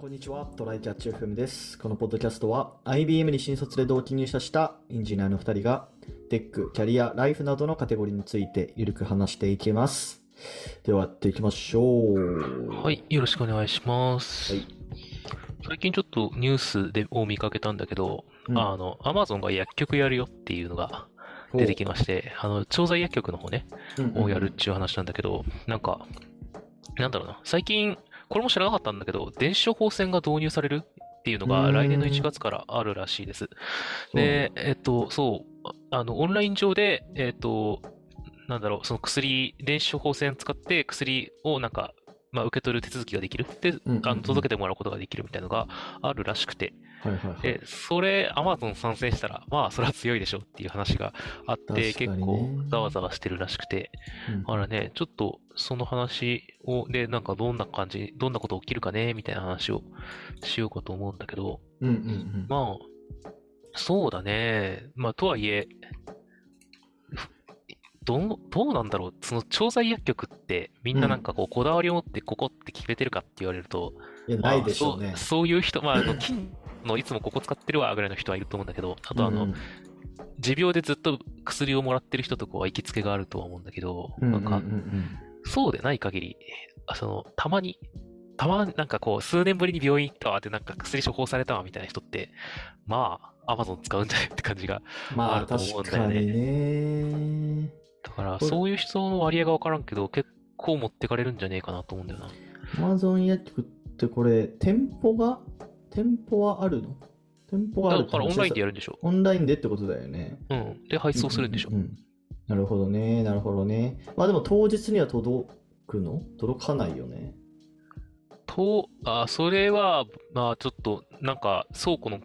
こんにちは。トライキャッチ FM です。このポッドキャストは IBM に新卒で同期入社したエンジニアの2人がテック、キャリア、ライフなどのカテゴリーについてゆるく話していきます。ではやっていきましょう。はい、よろしくお願いします。はい最近ちょっとニュースでを見かけたんだけど、うんあの、アマゾンが薬局やるよっていうのが出てきまして、あの、調剤薬局の方ね、うんをやるっていう話なんだけど、なんか、なんだろうな、最近、これも知らなかったんだけど、電子処方箋が導入されるっていうのうがん来年の1月からあるらしいです。で、えっと、そう、あの、オンライン上で、えっと、なんだろう、その薬、電子処方箋使って薬をなんか、まあ、受け取る手続きができる。で、あの届けてもらうことができるみたいなのがあるらしくて。はいはいはい。で、それ、アマゾン参戦したら、まあ、それは強いでしょっていう話があって、結構、ざわざわしてるらしくて。うんだからね、ちょっと、その話を、で、なんかどんな感じ、どんなこと起きるかね、みたいな話をしようかと思うんだけど、うんうんうん。まあ、そうだね。まあ、とはいえ、どう、どうなんだろう。その調剤薬局って、みんななんかこう、こだわりを持ってここって決めてるかって言われると、いや、ないでしょうねまあ。そうそういう人、まあ、あの、金のいつもここ使ってるわぐらいの人はいると思うんだけど、あとあの、うん持病でずっと薬をもらってる人とかは行きつけがあるとは思うんだけど、うんなんか、そうでない限り、あその、たまに、たま、なんかこう、数年ぶりに病院行ったわって、なんか薬処方されたわみたいな人って、まあ、アマゾン使うんじゃないって感じが。ああると思うん確だよねかにね。だから、そういう人の割合がわからんけど、結構持ってかれるんじゃねえかなと思うんだよな。アマゾン薬局ってこれ、店舗が、店舗はあるの？店舗があるだからオンラインでやるるんでしょ。オンラインでってことだよね。うん。で、配送するんでしょう。んなるほどね、なるほどね。まあでも当日には届くの？届かないよね。と、あ、それは、まあ、ちょっと、なんか、倉庫の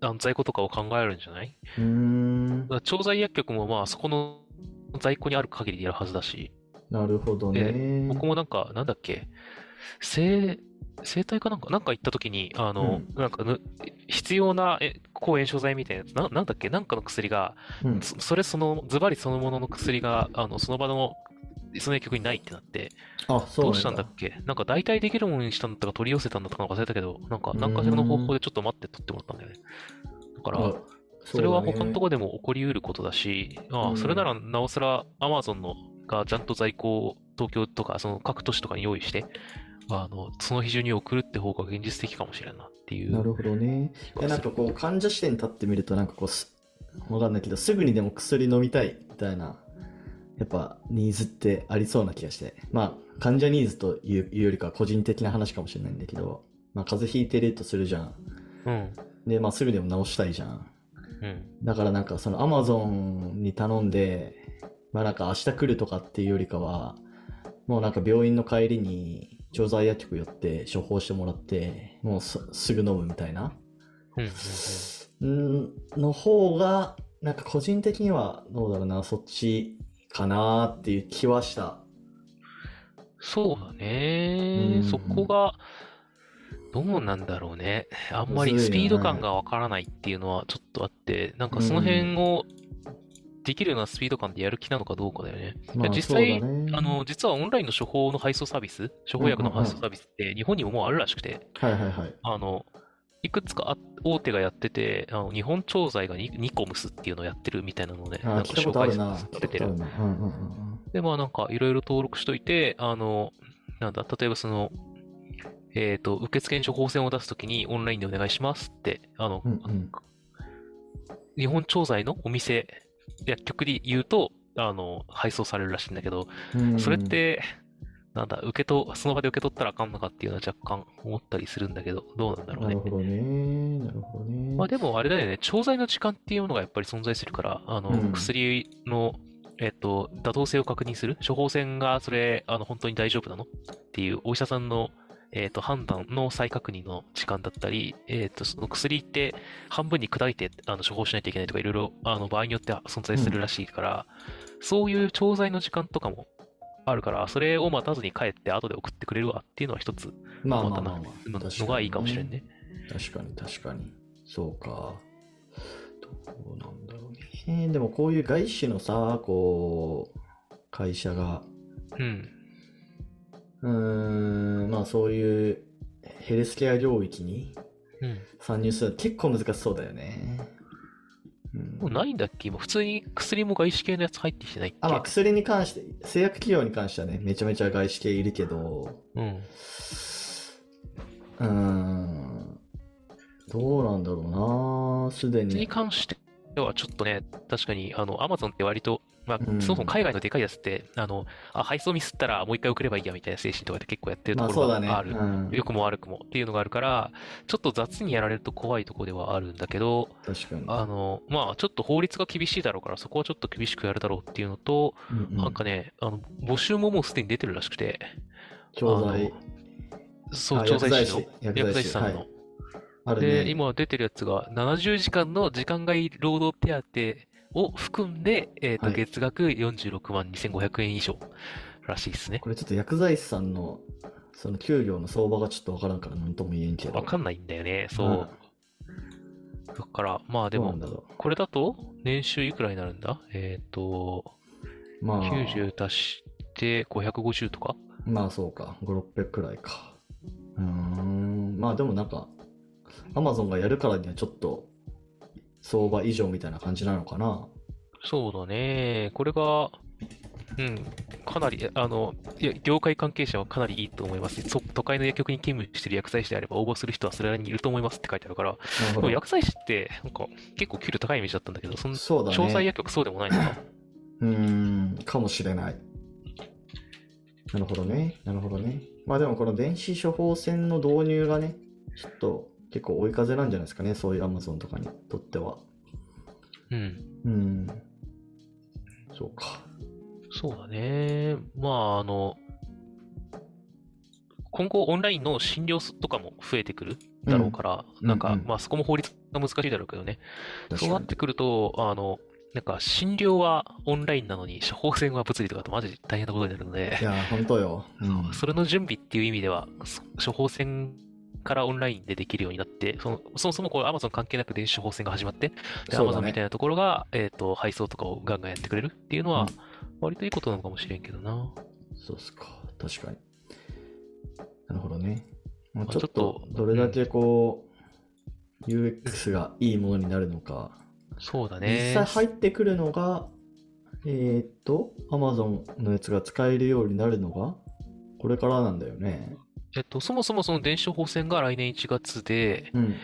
あの在庫とかを考えるんじゃない？うーん調剤薬局も、まあ、そこの在庫にある限りでやるはずだし、なるほどね。僕もなんか、なんだっけ、生、生体かなんか、なんか行った時に、あの、なんかぬ、必要なえ抗炎症剤みたいなやつ、な、なんだっけ、なんかの薬が、うん。そそれその、ズバリそのものの薬が、あの、その場の、その薬局にないってなって、あ、そうどうしたんなんだっけ？なんか代替できるものにしたんだったか取り寄せたんだったかなんか忘れたけど、なんか、何かしらの方法でちょっと待って取ってもらったんだよね。だから、あそれは他のところでも起こりうることだし、あうん。あそれならなおさら Amazon のがちゃんと在庫を東京とかその各都市とかに用意して、あの、その日中に送るって方が現実的かもしれんなっていうなるほどね。いやなんかこう患者視点に立ってみるとなんかこうすわかんないけどすぐにでも薬飲みたいみたいなやっぱニーズってありそうな気がして。まあ患者ニーズというよりかは個人的な話かもしれないんだけどまあ風邪ひいてるとするじゃん。うん。でまあすぐでも治したいじゃんうん。だからなんかそのアマゾンに頼んでまあなんか明日来るとかっていうよりかはもうなんか病院の帰りに調剤薬局寄って処方してもらってもうすすぐ飲むみたいなうんの方が、なんか個人的にはどうだろうな、そっちかなっていう気はした。そうだね。うんそこが、どうなんだろうね。あんまりスピード感がわからないっていうのはちょっとあって、なんかその辺をできるようなスピード感でやる気なのかどうかだよね。まあ実際ねあの、実はオンラインの処方の配送サービス、処方薬の配送サービスって日本にももうあるらしくて、はいはいはい。あの、いくつかあ大手がやってて、あの日本調剤がニニコムスっていうのをやってるみたいなので、あー、なんか聞いたことあるな。されてるで、まあなんかいろいろ登録しといて、あの、なんだ、例えばその、えっ、と、受付に処方箋を出すときにオンラインでお願いしますって、あの、うん。うんうん。日本調剤のお店、薬局で言うと、あの、配送されるらしいんだけど、うんそれっ、て、なんだ、受けと、その場で受け取ったらあかんのかっていうのは若干思ったりするんだけど、どうなんだろうねなる。ほどね。なるほどね。まあでもあれだよね、調剤の時間っていうものがやっぱり存在するから、あの、うん薬の、えっと、妥当性を確認する、処方箋がそれ、あの、本当に大丈夫なのっていうお医者さんの、えっと、判断の再確認の時間だったり、えっと、その薬って半分に砕いて、あの、処方しないといけないとか、いろいろ、あの、場合によっては存在するらしいから、そういう調剤の時間とかもあるから、それを待たずに帰って後で送ってくれるわっていうのは一つ、まあまあまあまあ。のがいいかもしれんね。確かに確かに。そうか。どうなんだろうね。でもこういう外資のさ、こう、会社が、うん。うーん、まあそういうヘルスケア領域にうん。参入するの結構難しそうだよね。うんもうないんだっけ？今普通に薬も外資系のやつ入ってきてないっけ？あ、まあ、薬に関して、製薬企業に関してはね、めちゃめちゃ外資系いるけど、うん。うーん、どうなんだろうなすでにに。関してはちょっとね、確かに、あの、アマゾンって割と、まあ、うんそもそも海外のでかいやつって、あの、あ、配送ミスったらもう一回送ればいいやみたいな精神とかで結構やってるとこ。ろがある。うん、良くも悪くもっていうのがあるから、ちょっと雑にやられると怖いところではあるんだけど。あの、まあ、ちょっと法律が厳しいだろうから、そこはちょっと厳しくやるだろうっていうのと、うんうんなんかね、あの、募集ももうすでに出てるらしくて、教材、そう、あ調剤師の、薬剤師さんの。はいあるで、ね。今出てるやつが、70時間の時間外労働手当を含んで、えっ、と、はい月額46万2500円以上らしいですね。これちょっと薬剤師さんの、その給料の相場がちょっとわからんからなんとも言えんけど。わかんないんだよね、そう。だから、まあでもこれだと、年収いくらになるんだ？えっ、と、う。まあ、90足して550とか？まあそうか。5、600くらいか。うーん。まあでもなんか、アマゾンがやるからにはちょっと、相場以上みたいな感じなのかな？そうだね。これが、うん、かなり、あの、いや、業界関係者はかなりいいと思います。そ都会の薬局に勤務してる薬剤師であれば応募する人はそれなりにいると思いますって書いてあるから。でも薬剤師って、なんか、結構給料高いイメージだったんだけど、その、そうだね。詳細薬局そうでもないのかな。うーん、かもしれない。なるほどね。なるほどね。まあでもこの電子処方箋の導入がね、ちょっと結構追い風なんじゃないですかね。そういう Amazon とかにとっては。うん。うん。そうか。そうだね。まあ、あの、今後オンラインの診療とかも増えてくるだろうから、うんなんか、うんうんまあそこも法律が難しいだろうけどね。そうなってくると、あの、なんか診療はオンラインなのに処方箋は物理とかだとマジで大変なことになるのでい、や、本当よ。うんそれの準備っていう意味では、そ処方箋からオンラインでできるようになって、そのそもそもこう Amazon 関係なく電子処方箋が始まって、でそうだ Amazon ねみたいなところが、えっ、と、配送とかをガンガンやってくれるっていうのはうん、割といいことなのかもしれんけどな。そうっすか。確かに。なるほどね。まあ、まあちょっとどれだけこう、UX がいいものになるのか。そうだ実ね。際入ってくるのが、えーっと、Amazon のやつが使えるようになるのが、これからなんだよね。えっと、そもそもその電子処方箋が来年1月で、うん。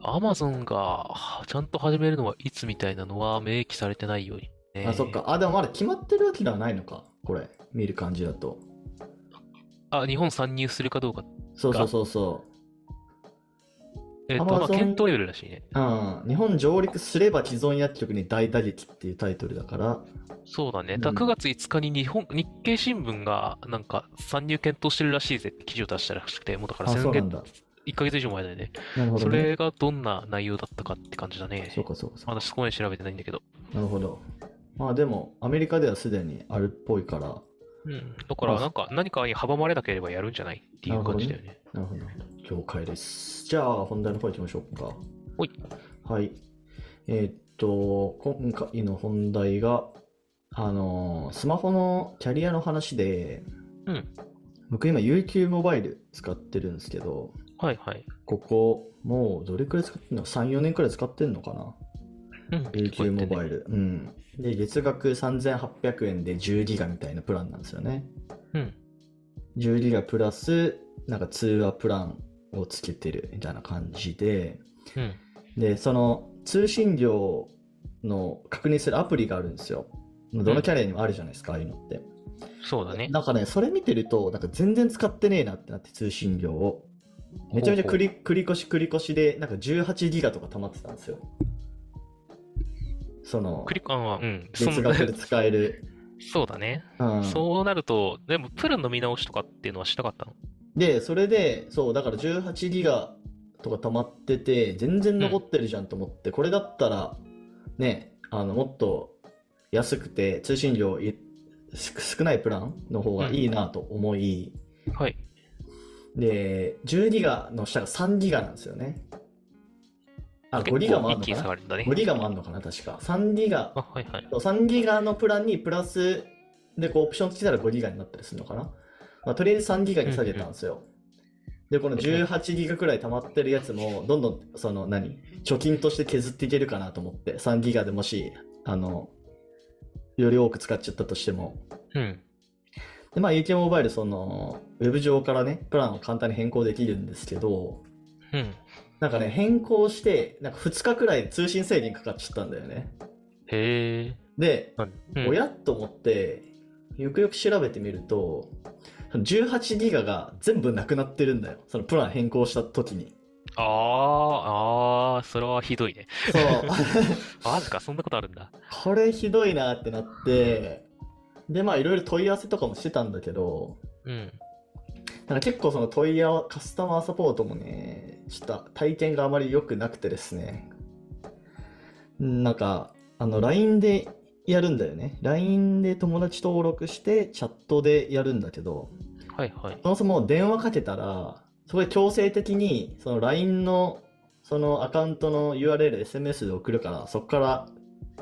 Amazon がはちゃんと始めるのはいつみたいなのは明記されてないようにね。あ、そっか。あ、でもまだ決まってるわけではないのか。これ、見る感じだと。あ、日本参入するかどうか。そうそうそうそえっと、まあ、検討レベルらしいね。う。うん。日本上陸すれば既存薬局に大打撃っていうタイトルだから。そうだね。うんだ9月5日に日本、日経新聞がなんか参入検討してるらしいぜって記事を出したらしくて、もうだからあ、先月そうなんだ。1ヶ月以上前だよね。なるほどね。それがどんな内容だったかって感じだね。そうかそうかそうか。私そこまで調べてないんだけど。なるほど。まあでも、アメリカではすでにあるっぽいから、うん。だからなんか何かに阻まれなければやるんじゃないっていう感じだよね。なるほど。了解です。じゃあ、本題の方行きましょうか。ほい。はい。えーっと、今回の本題が、あのースマホのキャリアの話で、うん。僕今 UQ モバイル使ってるんですけど、はいはい。ここ、もうどれくらい使ってんの ?3、4年くらい使ってんのかな？うん。?UQ モバイイル。うん。で、月額3800円で10ギガみたいなプランなんですよね。うん。10ギガプラス、なんか通話プランをつけてるみたいな感じで、うん。で、その通信量の確認するアプリがあるんですよ。どのキャリアにもあるじゃないですか、ああいうのって。そうだね。なんかね、それ見てると、なんか全然使ってねえなってなって、通信量を。めちゃめちゃ繰り繰り越し繰り越しで、なんか18ギガとか溜まってたんですよ。そのク、リカンは、うん。月額で使える。そうだね。うん、そうなると、でもプランの見直しとかっていうのはしたかったの？で、それで、そう、だから18ギガとか溜まってて、全然残ってるじゃんと思って、これだったら、ね、あの、もっと安くて通信量い少少ないプランの方がいいなと思い、はい。で、10ギガの下が3ギガなんですよね。あ、5ギガもあるのかな？ね。5ギガもあるのかな確か。3ギガ、あ、はいはい。3ギガのプランにプラスでこうオプションつけたら5ギガになったりするのかな、まあ、とりあえず3ギガに下げたんですよ。で、この18ギガくらい溜まってるやつも、どんどん、その何、貯金として削っていけるかなと思って、3ギガでもし、あの、より多く使っちゃったとしても。うん。で、まあ、UQ モバイル、その、ウェブ上からね、プランを簡単に変更できるんですけど、うん。なんかね、変更して、なんか2日くらい通信制限かかっちゃったんだよね。へえ。で、うん、おやっと思って、よくよく調べてみると、18ギガが全部なくなってるんだよ。そのプラン変更した時に。ああ、ああ、それはひどいね。そう。マジか、そんなことあるんだ。これひどいなってなって、で、まあいろいろ問い合わせとかもしてたんだけど、うん。なんか結構その問い合わカスタマーサポートもね、ちょっと体験があまり良くなくてですね。なんか、あの、LINE でやるんだよね。LINE で友達登録してチャットでやるんだけど、はいはい。そもそも電話かけたら、そこで強制的に、その LINE の、そのアカウントの URL、SMS で送るから、そこから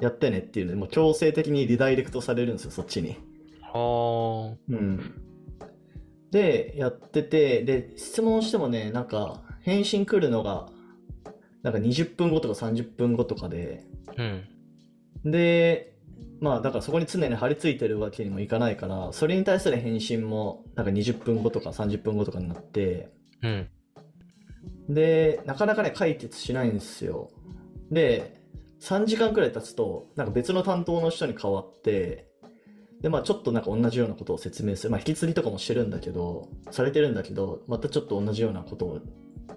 やってねっていうので、もう強制的にリダイレクトされるんですよ、そっちに。はうん。で、やってて、で、質問してもね、なんか、返信来るのが、なんか20分後とか30分後とかで、あ。うん。で、まあ、だからそこに常に張り付いてるわけにもいかないから、それに対する返信も、なんか20分後とか30分後とかになって、うん。で、なかなかね、解決しないんですよ。で、3時間くらい経つと、なんか別の担当の人に変わって、で、まあちょっとなんか同じようなことを説明する。まあ引き継ぎとかもしてるんだけど、されてるんだけど、またちょっと同じようなことを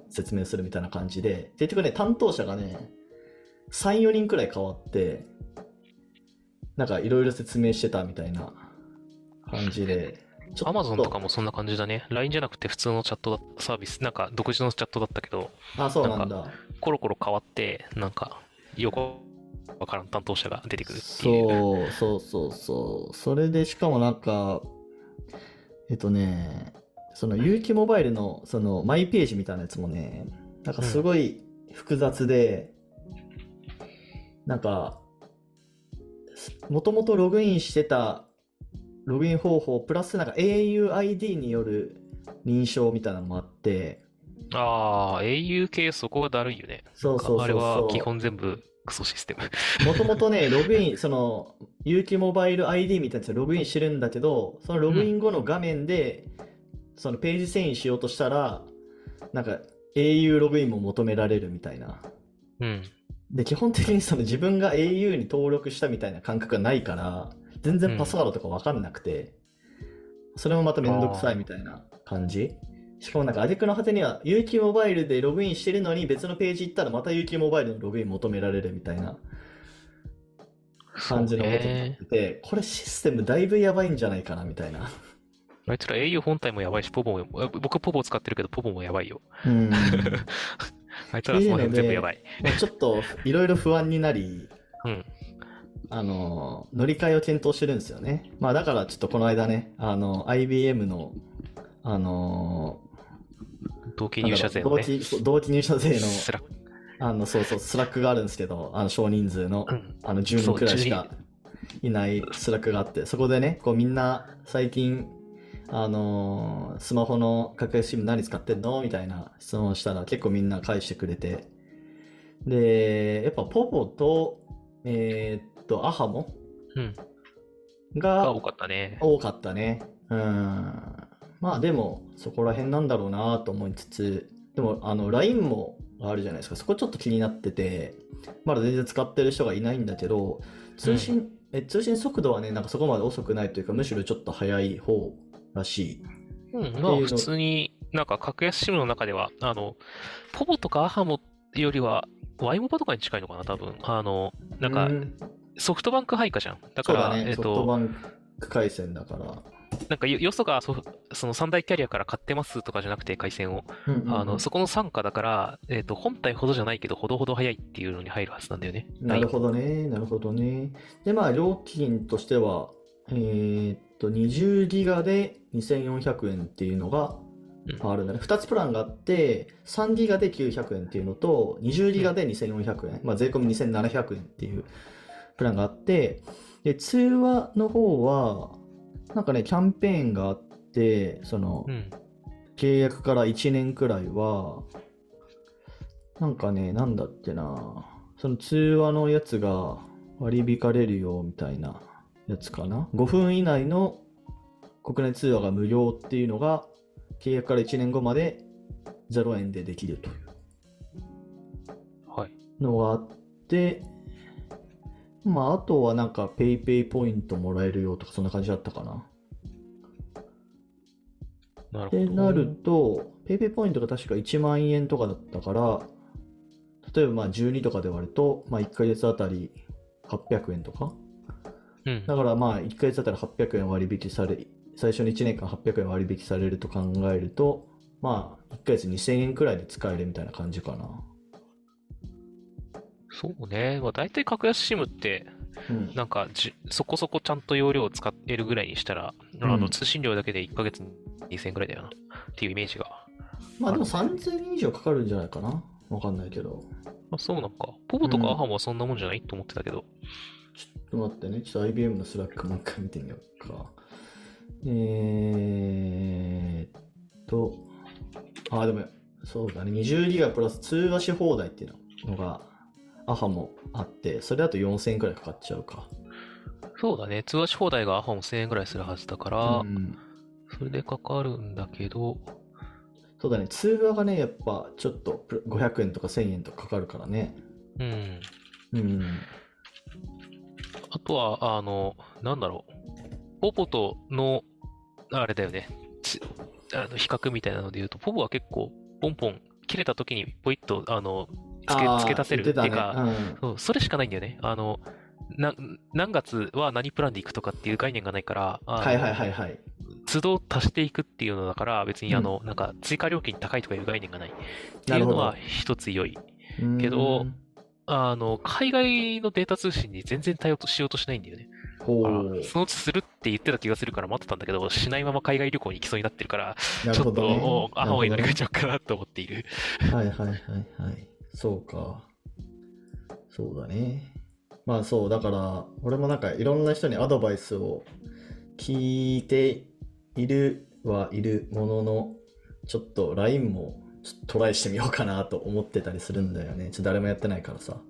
説明するみたいな感じで、結局ね、担当者がね、3、4人くらい変わって、なんかいろいろ説明してたみたいな感じで、アマゾンとかもそんな感じだね。LINE じゃなくて普通のチャットだサービス、なんか独自のチャットだったけど、あ、そうなんだ。コロコロ変わって、なんか、よくわからん担当者が出てくるっていう。そうそうそうそう。それでしかもなんか、えっとね、その有機モバイルのそのマイページみたいなやつもね、なんかすごい複雑で、なんか、もともとログインしてたログイン方法、プラスなんか auID による認証みたいなのもあって、ああ、au 系そこがだるいよね。そうそうそうあれは基本全部クソシステム。もともとね、ログイン、その、有機モバイル ID みたいなやつでログインしてるんだけど、そのログイン後の画面で、そのページ遷移しようとしたら、なんか au ログインも求められるみたいな。うん。で、基本的にその自分が au に登録したみたいな感覚がないから、全然パスワードとかわかんなくて、それもまためんどくさいみたいな感じ。しかもなんか、アデクの果てには、UQ モバイルでログインしてるのに別のページ行ったらまた UQ モバイルのログイン求められるみたいな感じのことになねってて、これシステムだいぶやばいんじゃないかなみたいな。あいつら au 本体もやばいし、 povo も、あ僕 povo 使ってるけど、 povo もやばいよ。うん。あいつらその辺全部やばい。まあちょっといろいろ不安になり、うん。あの、乗り換えを検討してるんですよね。まあだからちょっとこの間ね、あの、IBM の、あの、同期入社勢のね。同期入社勢の、 Slackあの、そうそう、 Slack があるんですけど、あの、少人数のう、ん。あの、10人くらいしかいない Slack があって、そこでね、こうみんな最近、あのースマホの格安 SIM 何使ってんの？みたいな質問をしたら結構みんな返してくれて。で、やっぱ povo と、えーっと、 ahamo うん。がが多かったね。多かったね。うん。まあでも、そこら辺なんだろうなと思いつつ、でも、あの、LINE もあるじゃないですか。そこちょっと気になってて、まだ全然使ってる人がいないんだけど、通信、え通信速度はね、なんかそこまで遅くないというか、むしろちょっと速い方らしい。うん、まあ普通になんか格安 SIM の中では、あの、ポポとかアハモよりは、ワイモバとかに近いのかな、多分。あの、なんかうソフトバンク配下じゃん。だから、ね、えっソフトと、バンク回線だから。なんかよよそがそその三大キャリアから買ってますとかじゃなくて、回線を。うんうんうんあの、そこの傘下だから、えっと、本体ほどじゃないけど、ほどほど早いっていうのに入るはずなんだよね。なるほどね、なるほどね。で、まあ、料金としては、えーっと、20ギガで2400円っていうのがうんあるんだね。2つプランがあって、3ギガで900円っていうのと、20ギガで2400円、まあ、税込み2700円っていうプランがあって、で、通話の方は、なんかね、キャンペーンがあって、そのう、ん。契約から1年くらいは、なんかね、なんだっけな、その通話のやつが割り引かれるよみたいなやつかな。5分以内の国内通話が無料っていうのが、契約から1年後まで0円でできるというはい。のがあって、まあ、あとはなんか PayPay ポイントもらえるよとか、そんな感じだったかな。なるほど。ってなると、PayPay ポイントが確か1万円とかだったから、例えばまあ12とかで割ると、まあ、1ヶ月あたり800円とか。うん。だからまあ1ヶ月あたり800円割引され、最初の1年間800円割引されると考えると、まあ1ヶ月2000円くらいで使えるみたいな感じかな。そうね。まあ、大体格安 SIM って、うん。なんかじ、そこそこちゃんと容量を使えるぐらいにしたら、あうんの、通信料だけで1ヶ月2000円ぐらいだよな。っていうイメージが。まあでも3000円以上かかるんじゃないかな？わかんないけど。あ、そうなのか。 povo とかうん ahamo はそんなもんじゃないと思ってたけど。ちょっと待ってね。ちょっと IBM の Slack もう一回見てみようか。えーっと、あ、でも、そうだね。20ギガプラス通話し放題っていうのが、アハもあって、それだと4000円くらいかかっちゃうか。そうだね。通話し放題がアハモ1000円ぐらいするはずだから、うんそれでかかるんだけど、そうだね。通話がね、やっぱちょっとプラ500円とか1000円とかかかるからね。うん。うん。あとは、あの、なんだろう。ポポとの、あれだよね。つあの比較みたいなので言うと、ポポは結構、ポンポン、切れた時にポイッと、あの、つけ付け足せるっていうか、言ってたねそう、それしかないんだよね。あの、な、何月は何プランで行くとかっていう概念がないから、はいはいはいはい。都度足していくっていうのだから、別にあの、なんか追加料金高いとかいう概念がない。っていうのは一つ良い。けどうん、あの、海外のデータ通信に全然対応しようとしないんだよね。ほあう。そのうちするって言ってた気がするから待ってたんだけど、しないまま海外旅行に行きそうになってるから、ちょっと、なるほどね。おアホに乗り換えなちゃおうかなと思っている。るはいはいはいはい。そうか。そうだね。まあそう、だから、俺もなんかいろんな人にアドバイスを聞いているはいるものの、ちょっと LINE もちょっとトライしてみようかなと思ってたりするんだよね。ちょっと誰もやってないからさ。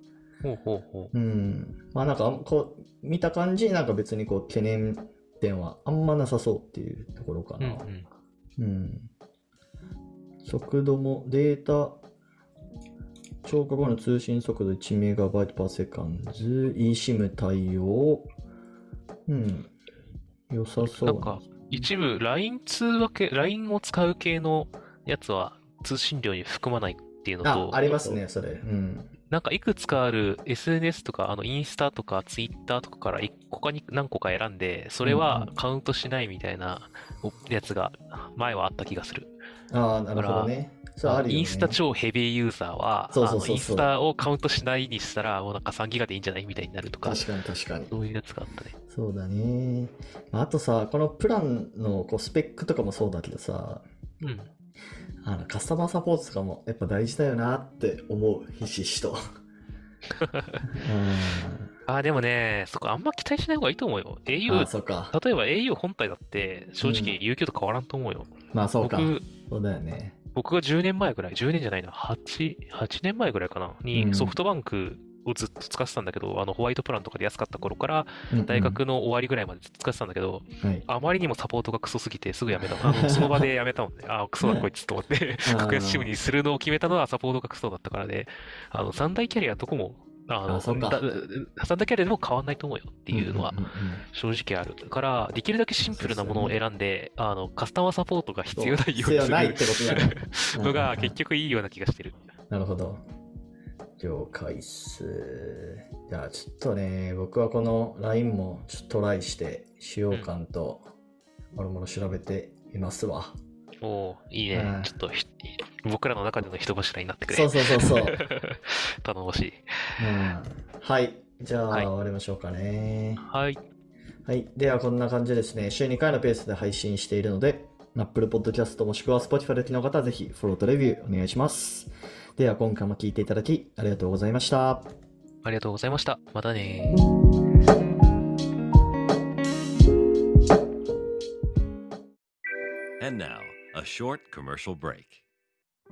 ほうほうほうん。まあなんかこう、見た感じ、なんか別にこう、懸念点はあんまなさそうっていうところかう。うんな。うん。うん。速度もデータ、超過後の通信速度 1MB パーセカンズ、eSIM 対応。うん。良さそうなんか、一部 LINE 通話系、LINE を使う系のやつは通信料に含まないっていうのあ、と、ありますね、それ。うん。なんかいくつかある SNS とか、あのインスタとかツイッターとかから一個かに何個か選んで、それはカウントしないみたいなやつが前はあった気がする。ああ、なるほどね。ね。インスタ超ヘビーユーザーは、そうそうそうそうあのインスタをカウントしないにしたら、もうなんか3ギガでいいんじゃないみたいになるとか、確かに確かに。そういうやつがあったね。そうだね。まああとさ、このプランのこうスペックとかもそうだけどさ、うん。あのカスタマーサポートとかもやっぱ大事だよなって思う、ひしひしと。あー、でもね、そこあんま期待しない方がいいと思うよ。au あ、、そうか。例えば au 本体だって、正直 UQ と変わらんと思うよ。まあそうか。僕、そうだよね。僕が10年前ぐらい、10年じゃないな、8、8年前ぐらいかな、うんにソフトバンクをずっと使ってたんだけど、あのホワイトプランとかで安かった頃から、うんうん大学の終わりぐらいまで使ってたんだけど、はい。あまりにもサポートがクソすぎてすぐやめた。あのその場でやめたもんね。あ、クソだこいつと思って、あー格安シムにするのを決めたのはサポートがクソだったからで、あの、三大キャリアどこも、あの、あそうかだ三大キャリアでも変わんないと思うよっていうのはんんん正直ある。だから、できるだけシンプルなものを選んで、あの、カスタマーサポートが必要ないよう必にする要ないってこと。のが結局いいような気がしてる。なるほど。了解っす。じゃあちょっとね、僕はこの LINE もちょっとトライして使用感ともろもろ調べてみますわ。おおーいいねうん。ちょっとひ僕らの中での人柱になってくれ。そうそうそうそう。頼もしい。うん、はい。じゃあ、はい終わりましょうかね。はい。はい。では、こんな感じでですね、週2回のペースで配信しているので、Apple Podcast もしくは Spotify でお聞きの方はぜひフォローとレビューお願いします。では、今回も聞いていただきありがとうございました。ありがとうございました。またねー。And now, A short commercial break.